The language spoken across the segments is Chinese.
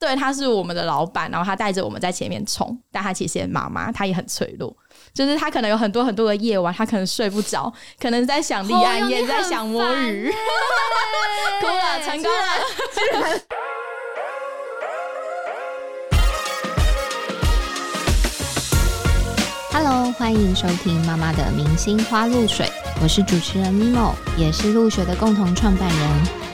对，他是我们的老板，然后他带着我们在前面冲，但他其实也妈妈，他也很脆弱，就是他可能有很多很多的夜晚，他可能睡不着，可能在想立案，也在想摸鱼，哭了，成功了。Hello，欢迎收听妈妈的明星花露水，我是主持人 Mimo，也是露水的共同创办人。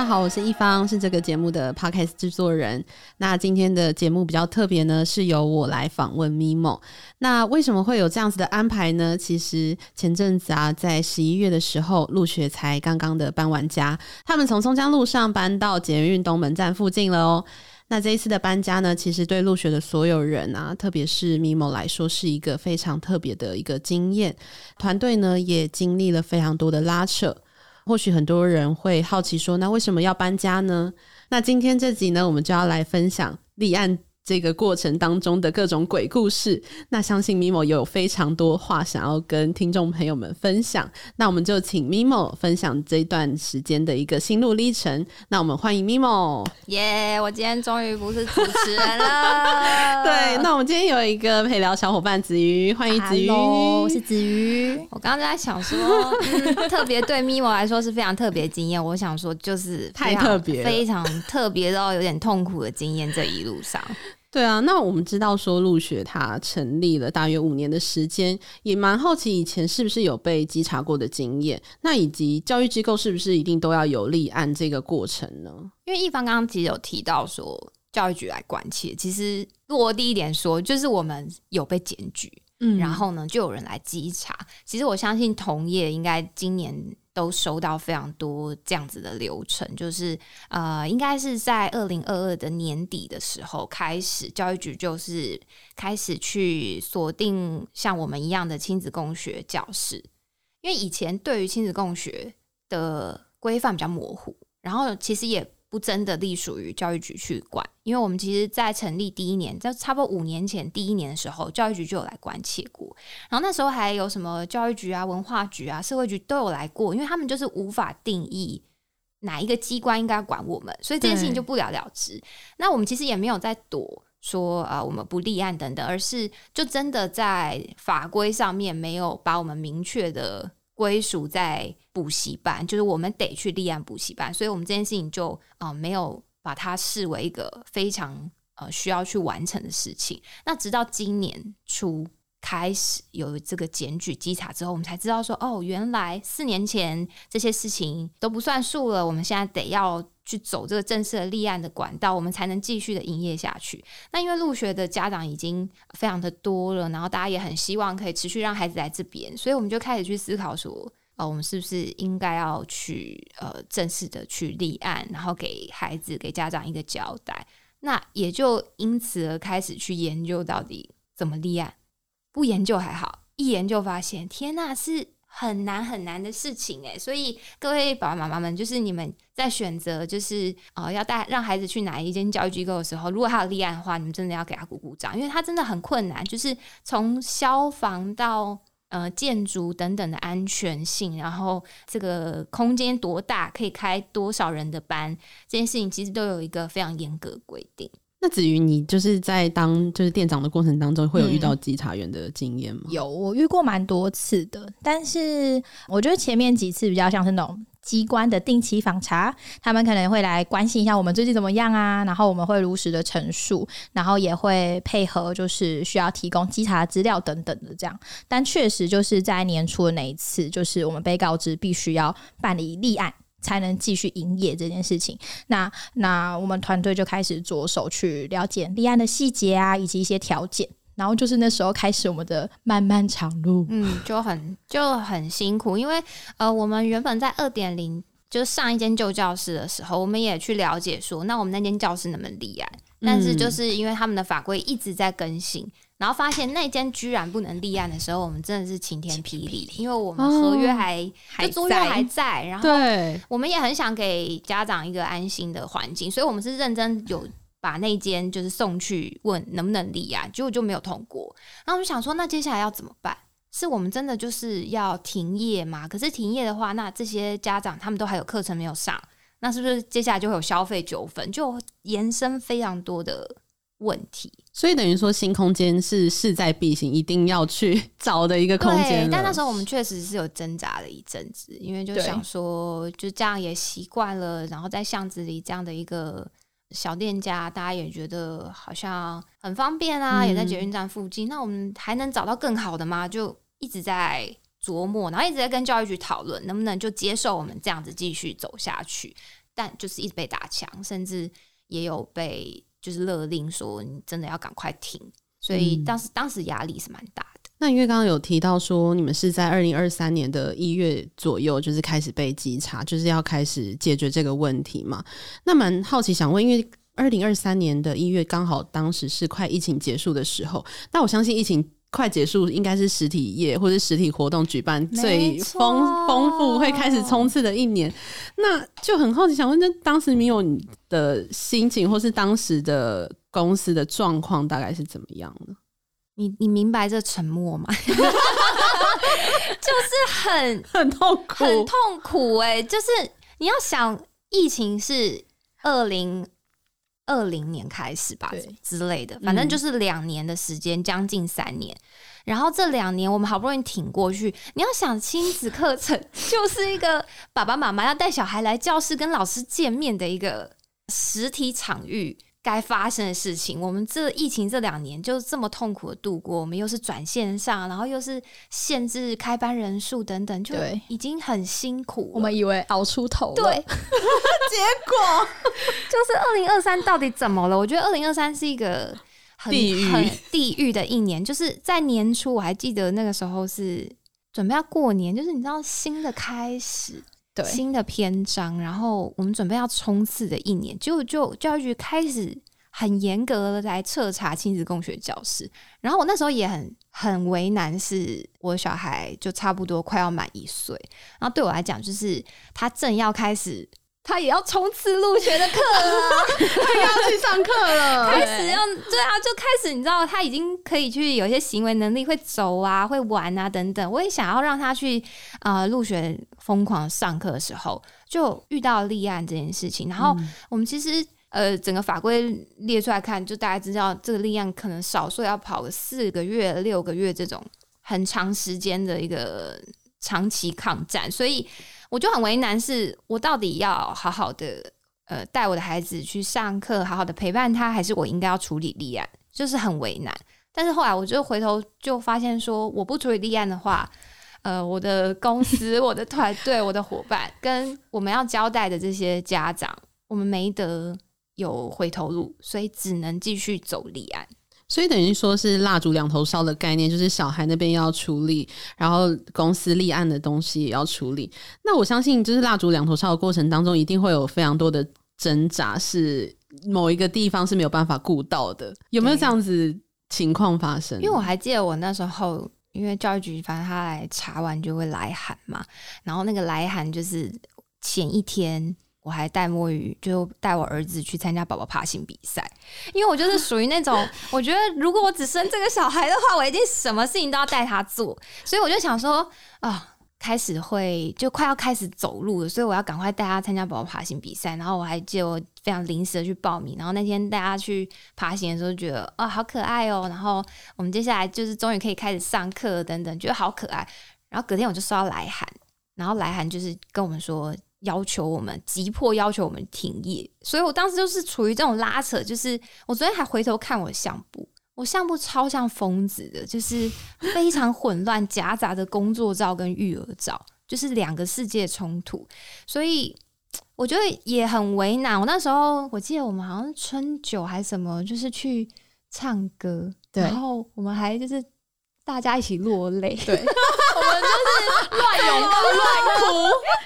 大家好，我是一方，是这个节目的 podcast 制作人。那今天的节目比较特别呢，是由我来访问 Mimo。那为什么会有这样子的安排呢？其实前阵子啊，在十一月的时候，陆雪才刚刚的搬完家，他们从松江路上搬到捷运东门站附近了哦。那这一次的搬家呢，其实对陆雪的所有人啊，特别是 Mimo 来说，是一个非常特别的一个经验。团队呢，也经历了非常多的拉扯。或许很多人会好奇说，那为什么要搬家呢？那今天这集呢，我们就要来分享立案。这个过程当中的各种鬼故事，那相信 Mimo 有非常多话想要跟听众朋友们分享。那我们就请 Mimo 分享这段时间的一个心路历程。那我们欢迎 Mimo，耶！我今天终于不是主持人了。对，那我们今天有一个陪聊小伙伴子瑜，欢迎子瑜，我是子瑜。我刚刚在想说，特别对 Mimo 来说是非常特别经验。我想说，就是太特别，非常特别到有点痛苦的经验。这一路上。对啊，那我们知道说陆学它成立了大约五年的时间，也蛮好奇以前是不是有被稽查过的经验，那以及教育机构是不是一定都要有立案这个过程呢？因为一方刚刚其实有提到说教育局来关切，其实落地一点说，就是我们有被检举，嗯，然后呢就有人来稽查。其实我相信同业应该今年。都收到非常多这样子的流程，就是呃，应该是在二零二二的年底的时候开始，教育局就是开始去锁定像我们一样的亲子共学教室，因为以前对于亲子共学的规范比较模糊，然后其实也。不真的隶属于教育局去管，因为我们其实，在成立第一年，在差不多五年前第一年的时候，教育局就有来关切过。然后那时候还有什么教育局啊、文化局啊、社会局都有来过，因为他们就是无法定义哪一个机关应该管我们，所以这件事情就不了了之。那我们其实也没有在躲说啊，我们不立案等等，而是就真的在法规上面没有把我们明确的。归属在补习班，就是我们得去立案补习班，所以我们这件事情就啊没有把它视为一个非常呃需要去完成的事情。那直到今年初开始有这个检举稽查之后，我们才知道说哦，原来四年前这些事情都不算数了，我们现在得要去走这个正式的立案的管道，我们才能继续的营业下去。那因为入学的家长已经非常的多了，然后大家也很希望可以持续让孩子来这边，所以我们就开始去思考说，呃，我们是不是应该要去呃正式的去立案，然后给孩子给家长一个交代。那也就因此而开始去研究到底怎么立案。不研究还好，一研究发现，天呐，是很难很难的事情诶。所以各位爸爸妈妈们，就是你们在选择，就是呃，要带让孩子去哪一间教育机构的时候，如果他有立案的话，你们真的要给他鼓鼓掌，因为他真的很困难，就是从消防到呃建筑等等的安全性，然后这个空间多大，可以开多少人的班，这件事情其实都有一个非常严格规定。那子瑜你就是在当就是店长的过程当中，会有遇到稽查员的经验吗？有，我遇过蛮多次的。但是我觉得前面几次比较像是那种机关的定期访查，他们可能会来关心一下我们最近怎么样啊，然后我们会如实的陈述，然后也会配合，就是需要提供稽查资料等等的这样。但确实就是在年初的那一次，就是我们被告知必须要办理立案。才能继续营业这件事情。那那我们团队就开始着手去了解立案的细节啊，以及一些条件。然后就是那时候开始我们的漫漫长路。嗯，就很就很辛苦，因为呃，我们原本在二点零就上一间旧教室的时候，我们也去了解说，那我们那间教室能不能立案？但是就是因为他们的法规一直在更新。然后发现那间居然不能立案的时候，我们真的是晴天霹雳，因为我们合约还还租约还在，然后我们也很想给家长一个安心的环境，所以我们是认真有把那间就是送去问能不能立案，结果就没有通过。然后我就想说，那接下来要怎么办？是我们真的就是要停业吗？可是停业的话，那这些家长他们都还有课程没有上，那是不是接下来就会有消费纠纷，就延伸非常多的问题？所以等于说，新空间是势在必行，一定要去 找的一个空间。但那时候我们确实是有挣扎了一阵子，因为就想说，就这样也习惯了，然后在巷子里这样的一个小店家，大家也觉得好像很方便啊，也在捷运站附近。那我们还能找到更好的吗？就一直在琢磨，然后一直在跟教育局讨论，能不能就接受我们这样子继续走下去。但就是一直被打墙，甚至也有被。就是勒令说你真的要赶快停，所以当时当时压力是蛮大的。那因为刚刚有提到说你们是在二零二三年的一月左右，就是开始被稽查，就是要开始解决这个问题嘛。那蛮好奇想问，因为二零二三年的一月刚好当时是快疫情结束的时候，那我相信疫情。快结束，应该是实体业或者实体活动举办最丰丰富、会开始冲刺的一年。那就很好奇，想问，那当时你有你的心情，或是当时的公司的状况，大概是怎么样的？你你明白这沉默吗？就是很很痛苦，很痛苦哎！就是你要想，疫情是二零。二零年开始吧，之类的，反正就是两年的时间，将近三年。然后这两年我们好不容易挺过去。你要想亲子课程，就是一个爸爸妈妈要带小孩来教室跟老师见面的一个实体场域。该发生的事情，我们这疫情这两年就这么痛苦的度过，我们又是转线上，然后又是限制开班人数等等，就已经很辛苦。我们以为熬出头了，对，结果就是二零二三到底怎么了？我觉得二零二三是一个很很地狱的一年。就是在年初，我还记得那个时候是准备要过年，就是你知道新的开始。新的篇章，然后我们准备要冲刺的一年，就就教育局开始很严格的来彻查亲子共学教室，然后我那时候也很很为难，是我小孩就差不多快要满一岁，然后对我来讲，就是他正要开始。他也要冲刺入学的课了，他要去上课了，开始要对啊，就开始你知道他已经可以去有一些行为能力，会走啊，会玩啊等等。我也想要让他去啊入学疯狂上课的时候，就遇到立案这件事情。然后我们其实呃整个法规列出来看，就大家知道这个立案可能少说要跑个四个月、六个月这种很长时间的一个长期抗战，所以。我就很为难，是我到底要好好的呃带我的孩子去上课，好好的陪伴他，还是我应该要处理立案？就是很为难。但是后来我就回头就发现，说我不处理立案的话，呃，我的公司、我的团队、我的伙伴跟我们要交代的这些家长，我们没得有回头路，所以只能继续走立案。所以等于说是蜡烛两头烧的概念，就是小孩那边要处理，然后公司立案的东西也要处理。那我相信，就是蜡烛两头烧的过程当中，一定会有非常多的挣扎，是某一个地方是没有办法顾到的。有没有这样子情况发生？因为我还记得我那时候，因为教育局反正他来查完就会来函嘛，然后那个来函就是前一天。我还带摸鱼，就带我儿子去参加宝宝爬行比赛，因为我就是属于那种，我觉得如果我只生这个小孩的话，我一定什么事情都要带他做，所以我就想说啊，开始会就快要开始走路了，所以我要赶快带他参加宝宝爬行比赛。然后我还就非常临时的去报名，然后那天带他去爬行的时候，觉得啊好可爱哦。然后我们接下来就是终于可以开始上课等等，觉得好可爱。然后隔天我就收到来函，然后来函就是跟我们说。要求我们急迫要求我们停业，所以我当时就是处于这种拉扯，就是我昨天还回头看我的相簿，我相簿超像疯子的，就是非常混乱，夹杂着工作照跟育儿照，就是两个世界冲突，所以我觉得也很为难。我那时候我记得我们好像是春酒还是什么，就是去唱歌，然后我们还就是大家一起落泪，对。我们就是乱涌乱哭，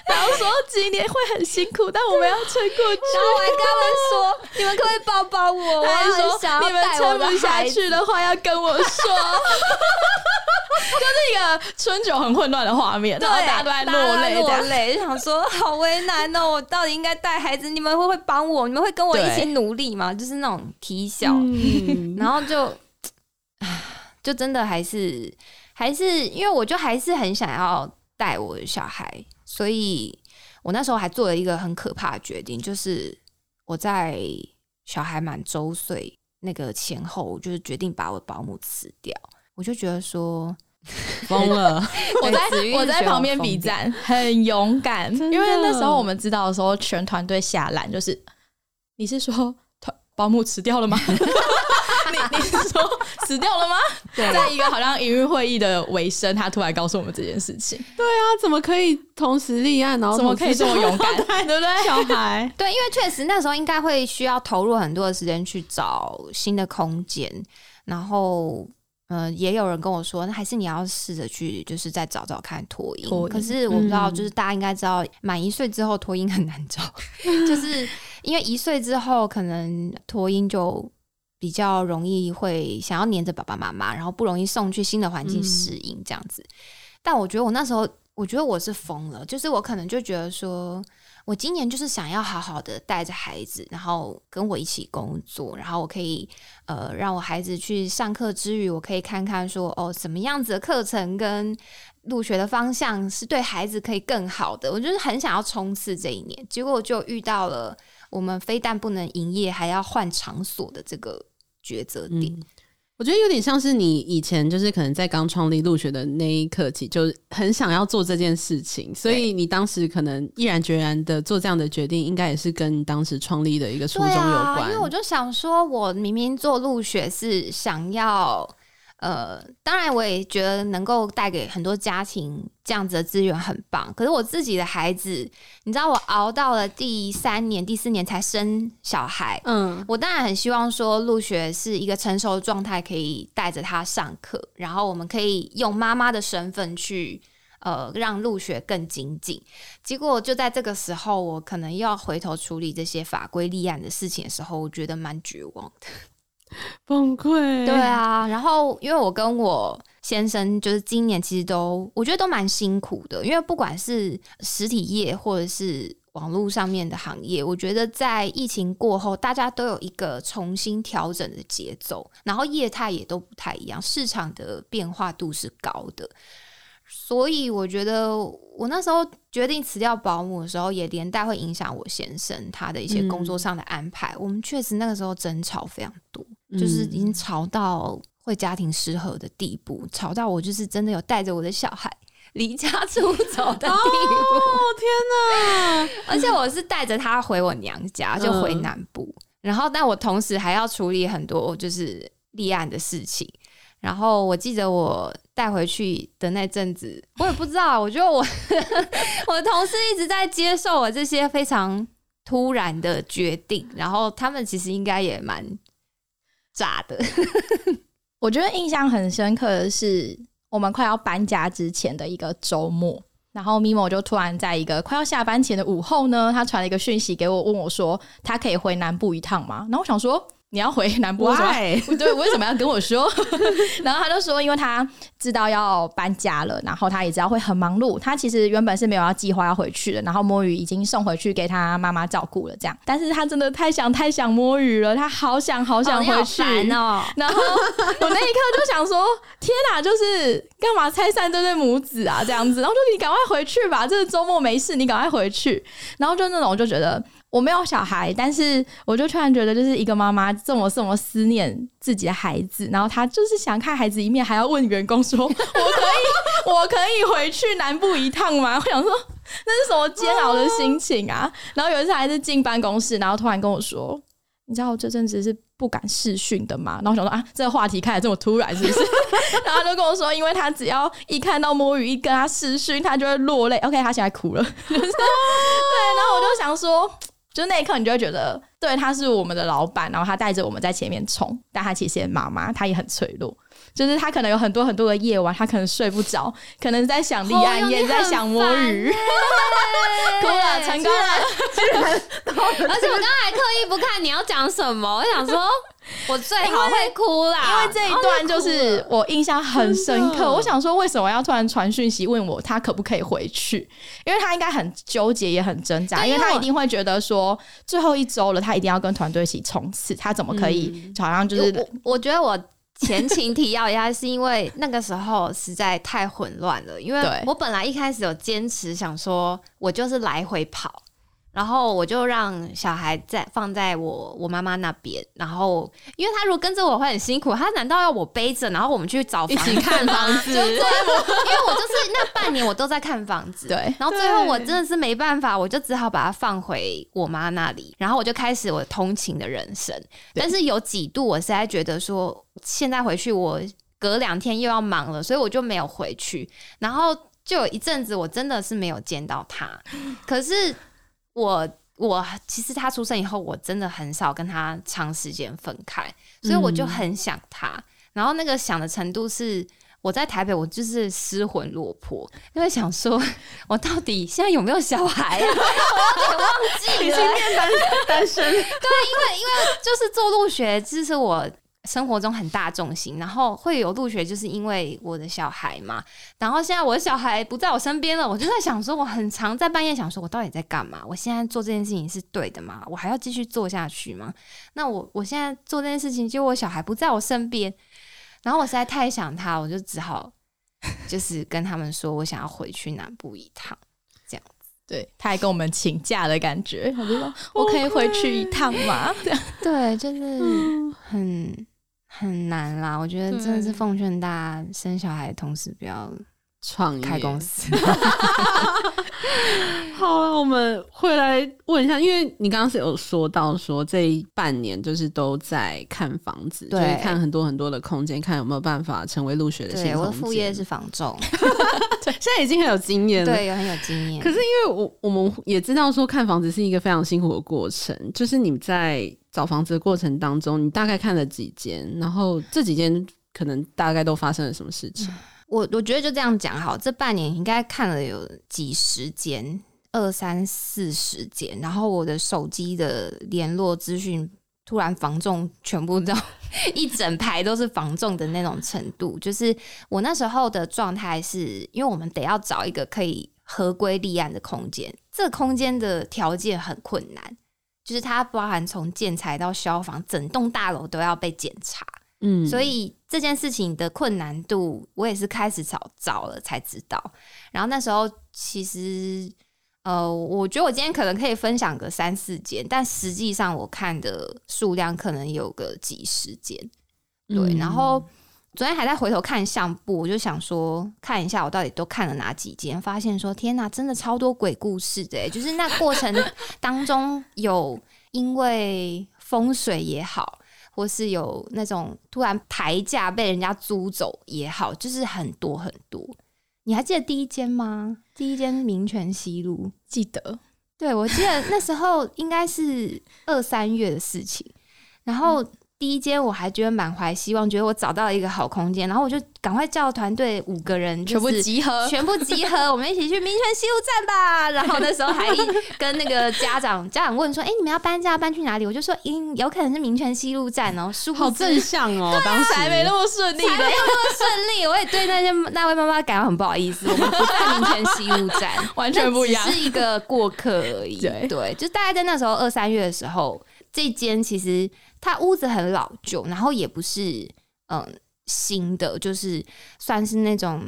然后说今年会很辛苦，但我们要撑过去。然后我还跟他们说：“你们可不可以抱抱我？”我还说：“你们撑不下去的话，要跟我说。”就是一个春酒很混乱的画面，然后大家都在落泪，落泪，就想说好为难哦，我到底应该带孩子？你们会不会帮我？你们会跟我一起努力吗？就是那种啼笑，然后就，就真的还是。还是因为我就还是很想要带我的小孩，所以我那时候还做了一个很可怕的决定，就是我在小孩满周岁那个前后，我就是决定把我保姆辞掉。我就觉得说 疯了，我在我在旁边比赞，很勇敢。因为那时候我们知道的时候，全团队下烂，就是你是说团保姆辞掉了吗？你 你是说死掉了吗？对在一个好像营运会议的尾声，他突然告诉我们这件事情，对啊怎么可以同时立案，然后怎么可以这么勇敢？对不对？小孩？对，因为确实那时候应该会需要投入很多的时间去找新的空间，然后。呃，也有人跟我说，那还是你要试着去，就是再找找看托婴。托婴可是我不知道，嗯就是大家应该知道，满一岁之后托婴很难找，就是因为一岁之后，可能托婴就比较容易会想要黏着爸爸妈妈，然后不容易送去新的环境嗯适应这样子。但我觉得我那时候，我觉得我是疯了，就是我可能就觉得说，我今年就是想要好好的带着孩子，然后跟我一起工作，然后我可以呃让我孩子去上课之余，我可以看看说哦什么样子的课程跟入学的方向是对孩子可以更好的。我就是很想要冲刺这一年，结果就遇到了我们非但不能营业，还要换场所的这个抉择点。嗯，我觉得有点像是你以前就是可能在刚创立入学的那一刻起，就很想要做这件事情，所以你当时可能毅然决然的做这样的决定，应该也是跟你当时创立的一个初衷有关。因为我就想说，我明明做入学是想要，呃，当然我也觉得能够带给很多家庭这样子的资源很棒。可是我自己的孩子，你知道，我熬到了第三年、第四年才生小孩。嗯，我当然很希望说，入学是一个成熟的状态，可以带着他上课，然后我们可以用妈妈的身份去，呃，让入学更精进。结果就在这个时候，我可能又要回头处理这些法规立案的事情的时候，我觉得蛮绝望的。崩溃。对啊，然后因为我跟我先生就是今年其实都我觉得都蛮辛苦的，因为不管是实体业或者是网络上面的行业，我觉得在疫情过后，大家都有一个重新调整的节奏，然后业态也都不太一样，市场的变化度是高的。所以我觉得，我那时候决定辞掉保姆的时候，也连带会影响我先生他的一些工作上的安排。我们确实那个时候争吵非常多，就是已经吵到会家庭失和的地步，吵到我就是真的有带着我的小孩离家出走的地步。哦天哪！而且我是带着他回我娘家，就回南部，然后但我同时还要处理很多就是立案的事情。然后我记得我带回去的那阵子，我也不知道，我觉得我 我的同事一直在接受我这些非常突然的决定，然后他们其实应该也蛮炸的。我觉得印象很深刻的是，我们快要搬家之前的一个周末，然后咪某就突然在一个快要下班前的午后呢，他传了一个讯息给我，问我说他可以回南部一趟吗？然后我想说。你要回 南部为什么 Why？对，为什么要跟我说？然后他就说，因为他知道要搬家了，然后他也知道会很忙碌。他其实原本是没有要计划要回去的，然后摸鱼已经送回去给他妈妈照顾了，这样。但是他真的太想太想摸鱼了，他好想好想回去。然后我那一刻就想说：天哪，就是干嘛拆散这对母子啊？这样子，然后就你赶快回去吧，这个周末没事，你赶快回去。然后就那种，我就觉得我没有小孩，但是我就突然觉得，就是一个妈妈这么这么思念自己的孩子，然后她就是想看孩子一面，还要问员工说：我可以，我可以回去南部一趟吗？我想说。那是什么煎熬的心情啊！然后有一次还是进办公室，然后突然跟我说：“你知道我这阵子是不敢视讯的吗？”然后我想说啊，这个话题开的这么突然，是不是？然后他就跟我说，因为他只要一看到摸鱼，一跟他视讯，他就会落泪。OK，他现在哭了，就是 对。然后我就想说，就那一刻，你就会觉得，对，他是我们的老板，然后他带着我们在前面冲，但他其实也妈妈，他也很脆弱。就是他可能有很多很多的夜晚，他可能睡不着，可能在想立案，哦也在想摸鱼，哭 了，成功了。而且我刚刚还刻意不看你要讲什么，我想说，我最好会哭啦，因为这一段就是我印象很深刻。我想说，为什么要突然传讯息问我他可不可以回去？因为他应该很纠结，也很挣扎，因为他一定会觉得说，最后一周了，他一定要跟团队一起冲刺，他怎么可以好像就是我我觉得我前情提要一下，是因为那个时候实在太混乱了。因为我本来一开始有坚持想说，我就是来回跑，然后我就让小孩在放在我我妈妈那边，然后因为他如果跟着我会很辛苦，他难道要我背着，然后我们去找房子看房子，就对我，因为我就是那半年我都在看房子，对然后最后我真的是没办法，我就只好把它放回我妈那里，然后我就开始我通勤的人生。但是有几度我实在觉得说，现在回去我隔两天又要忙了，所以我就没有回去。然后就有一阵子我真的是没有见到他，可是我。我其实他出生以后，我真的很少跟他长时间分开，所以我就很想他。然后那个想的程度是，我在台北，我就是失魂落魄，因为想说，我到底现在有没有小孩、啊？我有点忘记了。单单身，对，因为因为就是做入学，这是我生活中很大重心。然后会有入学，就是因为我的小孩嘛。然后现在我的小孩不在我身边了，我就在想说，我很常在半夜想说，我到底在干嘛？我现在做这件事情是对的吗？我还要继续做下去吗？那我我现在做这件事情，结果我小孩不在我身边，然后我实在太想他，我就只好就是跟他们说我想要回去南部一趟这样。对，他还跟我们请假的感觉，他就说：“我可以回去一趟吗？”这样对，就是很很难啦。我觉得真的是奉劝大家，生小孩的同时不要创业开公司。好了，我们会来问一下，因为你刚刚是有说到说这一半年就是都在看房子，就对是看很多很多的空间，看有没有办法成为入学的新对，我的副业是房仲，现在已经很有经验了。对，有很有经验。可是因为我我们也知道说看房子是一个非常辛苦的过程，就是你在找房子的过程当中，你大概看了几间，然后这几间可能大概都发生了什么事情？我我觉得就这样讲好，这半年应该看了有几十间，二三四十间，然后我的手机的联络资讯突然防重全部都 一整排都是防重的那种程度，就是我那时候的状态是，因为我们得要找一个可以合规立案的空间，这个空间的条件很困难，就是它包含从建材到消防，整栋大楼都要被检查。嗯，所以这件事情的困难度，我也是开始找找了才知道。然后那时候其实，呃，我觉得我今天可能可以分享个三四间，但实际上我看的数量可能有个几十间。对，嗯然后昨天还在回头看相簿，我就想说看一下我到底都看了哪几间，发现说天哪，真的超多鬼故事的欸，就是那过程当中有因为风水也好。或是有那种突然抬价被人家租走也好，就是很多很多。你还记得第一间吗？第一间民权西路，记得对我记得那时候应该是二三月的事情，然后。第一间我还觉得满怀希望，觉得我找到了一个好空间，然后我就赶快叫团队五个人、全部集合，全部集合，我们一起去民权西路站吧。然后那时候还跟那个家长 家长问说：“哎、你们要搬家搬去哪里？”我就说：“嗯，有可能是民权西路站哦。”好正向哦，当时还没那么顺利的才没。有那么顺利，我也对那些那位妈妈感到很不好意思。我们不在民权西路站，完全不一样只是一个过客而已。对就大概在那时候二三月的时候，这间其实它屋子很老旧，然后也不是嗯新的，就是算是那种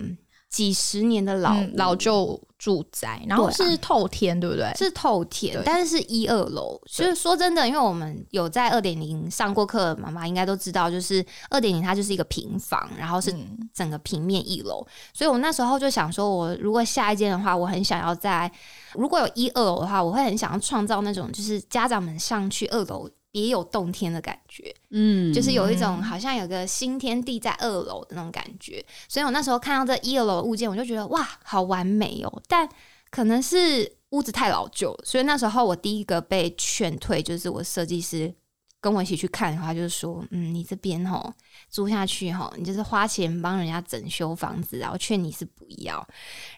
几十年的老、嗯老旧住宅，然后是透天，对不对？是透天，但是是一二楼。就是说真的，因为我们有在二点零上过课，妈妈应该都知道，就是二点零它就是一个平房，然后是嗯整个平面一楼。所以我那时候就想说，我如果下一间的话，我很想要在如果有一二楼的话，我会很想要创造那种就是家长们上去二楼。别有洞天的感觉，嗯，就是有一种好像有个新天地在二楼的那种感觉，所以我那时候看到这一二楼的物件，我就觉得哇，好完美哦。但可能是屋子太老旧，所以那时候我第一个被劝退，就是我设计师跟我一起去看的话，就是说，嗯，你这边吼租下去吼，你就是花钱帮人家整修房子然后劝你是不要。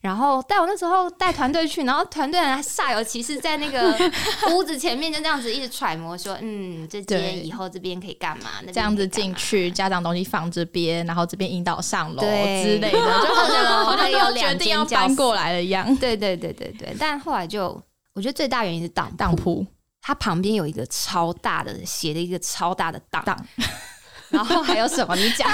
然后，但我那时候带团队去，然后团队人还煞有其事在那个 屋子前面就这样子一直揣摩说，嗯，这对间以后这边可以干嘛？那边这样子进去，家长东西放这边，然后这边引导上楼之类的，就好像 好像会有决两定要间搬过来了一样。对对对对对，但后来就我觉得最大原因是当当铺它旁边有一个超大的写的一个超大的档，档 然后还有什么？你讲。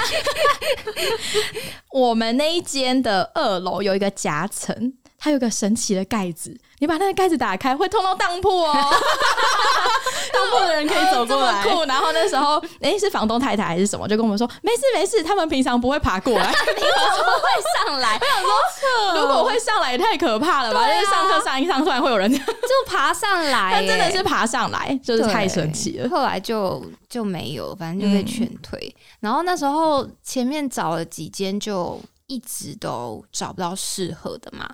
我们那一间的二楼有一个夹层，它有个神奇的盖子，你把那个盖子打开，会通到当铺哦。当铺的人可以走过来，酷。然后那时候，哎，是房东太太还是什么，就跟我们说，没事没事，他们平常不会爬过来，平常会上来。我想说，如果会上来，也太可怕了吧？就是上课上一上，突然会有人就爬上来，他真的是爬上来，就是太神奇了。后来就就没有，反正就被劝退。然后那时候前面找了几间，就一直都找不到适合的嘛。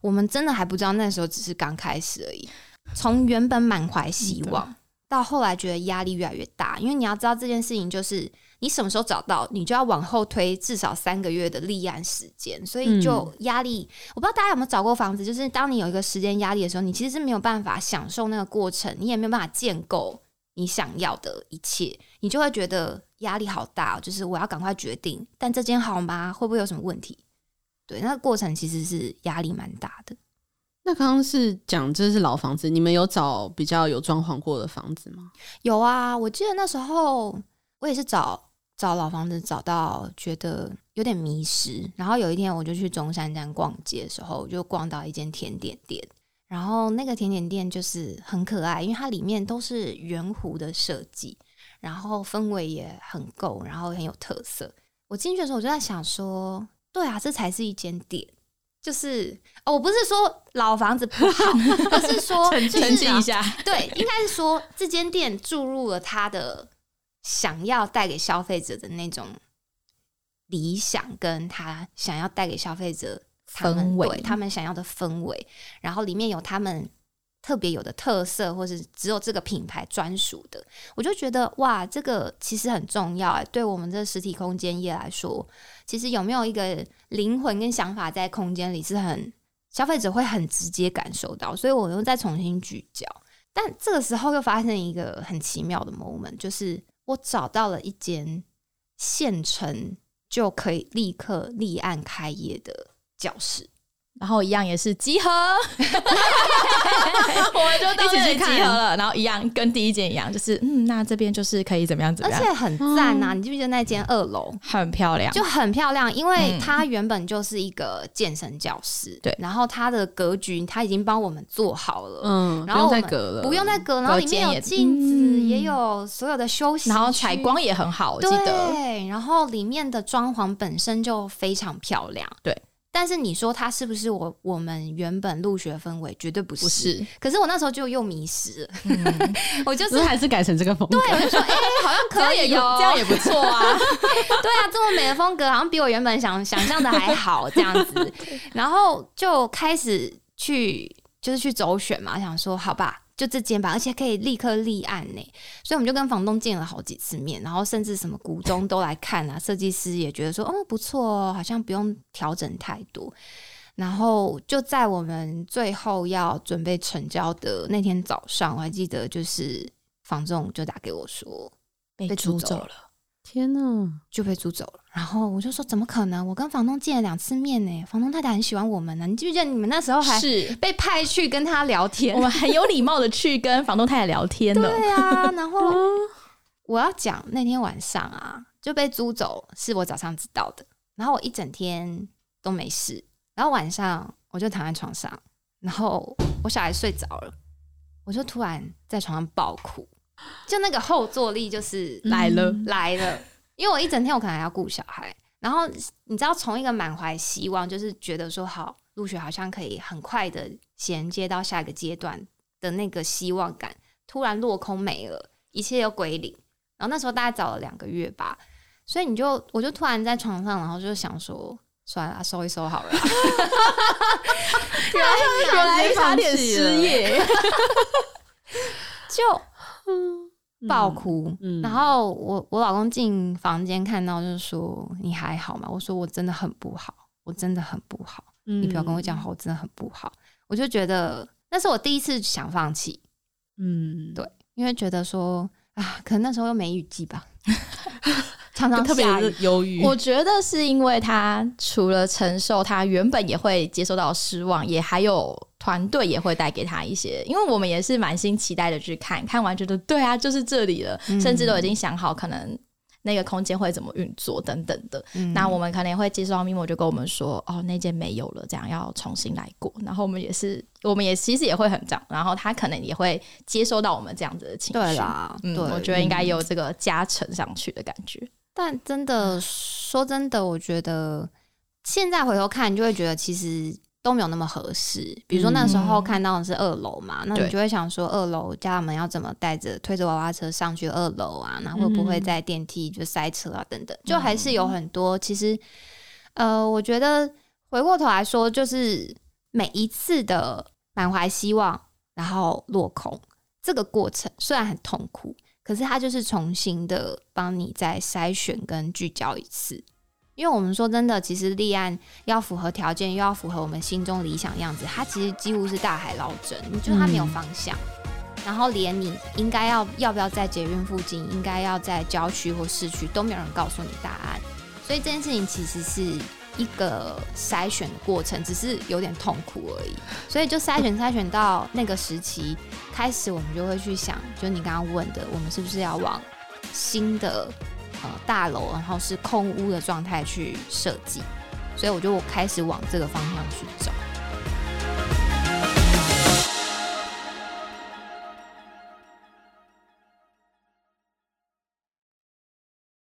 我们真的还不知道，那时候只是刚开始而已。从原本满怀希望，到后来觉得压力越来越大，因为你要知道这件事情，就是你什么时候找到，你就要往后推至少三个月的立案时间，所以就压力。我不知道大家有没有找过房子，就是当你有一个时间压力的时候，你其实是没有办法享受那个过程，你也没有办法建构你想要的一切，你就会觉得压力好大，就是我要赶快决定，但这间好吗？会不会有什么问题？对，那个过程其实是压力蛮大的。那刚刚是讲这是老房子，你们有找比较有装潢过的房子吗？有啊，我记得那时候我也是找找老房子，找到觉得有点迷失。然后有一天我就去中山站逛街的时候，就逛到一间甜点店，然后那个甜点店就是很可爱，因为它里面都是圆弧的设计，然后氛围也很够，然后很有特色。我进去的时候我就在想说，对啊，这才是一间店。就是哦，我不是说老房子不好，而是说澄清一下，对，应该是说这间店注入了他的想要带给消费者的那种理想，跟他想要带给消费者氛围，他们想要的氛围，然后里面有他们。特别有的特色，或是只有这个品牌专属的，我就觉得哇，这个其实很重要哎。对我们这实体空间业来说，其实有没有一个灵魂跟想法在空间里，是很消费者会很直接感受到。所以我又再重新聚焦，但这个时候又发生一个很奇妙的 moment，就是我找到了一间现成就可以立刻立案开业的教室。然后一样也是集合，我们就一起去集合了。然后一样跟第一间一样，就是嗯，那这边就是可以怎么样怎么样，而且很赞呐！你记不记得那间二楼很漂亮，就很漂亮，因为它原本就是一个健身教室，对。然后它的格局它已经帮我们做好了，嗯，然后不用再隔了，不用再隔，然后里面有镜子，也有所有的休息，然后采光也很好，我记得。对，然后里面的装潢本身就非常漂亮，对。但是你说它是不是我我们原本入学氛围？绝对不是。不是。可是我那时候就又迷失了，我就是还是改成这个风格。对，我就说，哎，好像可以哦，这样也不错啊。对啊，这么美的风格，好像比我原本想想象的还好，这样子。然后就开始去，就是去走选嘛，想说，好吧。就这间吧，而且可以立刻立案呢，所以我们就跟房东见了好几次面，然后甚至什么股东都来看啊，设计师也觉得说，哦不错哦，好像不用调整太多。然后就在我们最后要准备成交的那天早上，我还记得就是房仲就打给我说被租走了。天呐，就被租走了。然后我就说，怎么可能？我跟房东见了两次面呢。房东太太很喜欢我们呢。你记不记得你们那时候还是被派去跟他聊天？我们很有礼貌的去跟房东太太聊天的。对啊，然后我要讲那天晚上啊，就被租走，是我早上知道的。然后我一整天都没事，然后晚上我就躺在床上，然后我小孩睡着了，我就突然在床上爆哭。就那个后坐力就是来了来了，因为我一整天我可能还要顾小孩，然后你知道从一个满怀希望，就是觉得说好入学好像可以很快的衔接到下一个阶段的那个希望感，突然落空没了，一切又归零。然后那时候大概找了两个月吧，所以你就我就突然在床上，然后就想说算了，收一收好了。原来差点失业，就。爆哭，然后我我老公进房间看到就是说你还好吗？我说我真的很不好，我真的很不好。你不要跟我讲话，我真的很不好。我就觉得那是我第一次想放弃，嗯，对，因为觉得说啊，可能那时候又没雨季吧，常常特别忧郁。我觉得是因为他除了承受他原本也会接受到失望，也还有。团队也会带给他一些，因为我们也是满心期待的去看看完，觉得对啊，就是这里了，甚至都已经想好可能那个空间会怎么运作等等的。那我们可能也会接收到 Mimo 就跟我们说，哦，那间没有了，这样要重新来过。然后我们也是，我们也其实也会很这样，然后他可能也会接收到我们这样子的情绪。对啦，嗯，我觉得应该有这个加成上去的感觉。但真的说真的，我觉得现在回头看，你就会觉得其实。都没有那么合适。比如说那时候看到的是二楼嘛，那你就会想说，二楼家长们要怎么带着推着娃娃车上去二楼啊？那会不会在电梯就塞车啊？等等，就还是有很多。其实，呃，我觉得回过头来说，就是每一次的满怀希望，然后落空这个过程，虽然很痛苦，可是它就是重新的帮你再筛选跟聚焦一次。因为我们说真的，其实立案要符合条件，又要符合我们心中理想样子，它其实几乎是大海捞针，你觉得它没有方向，然后连你应该要要不要在捷运附近，应该要在郊区或市区，都没有人告诉你答案。所以这件事情其实是一个筛选的过程，只是有点痛苦而已。所以就筛选筛选到那个时期开始，我们就会去想，就你刚刚问的，我们是不是要往新的？呃，大楼，然后是空屋的状态去设计，所以我就开始往这个方向去走。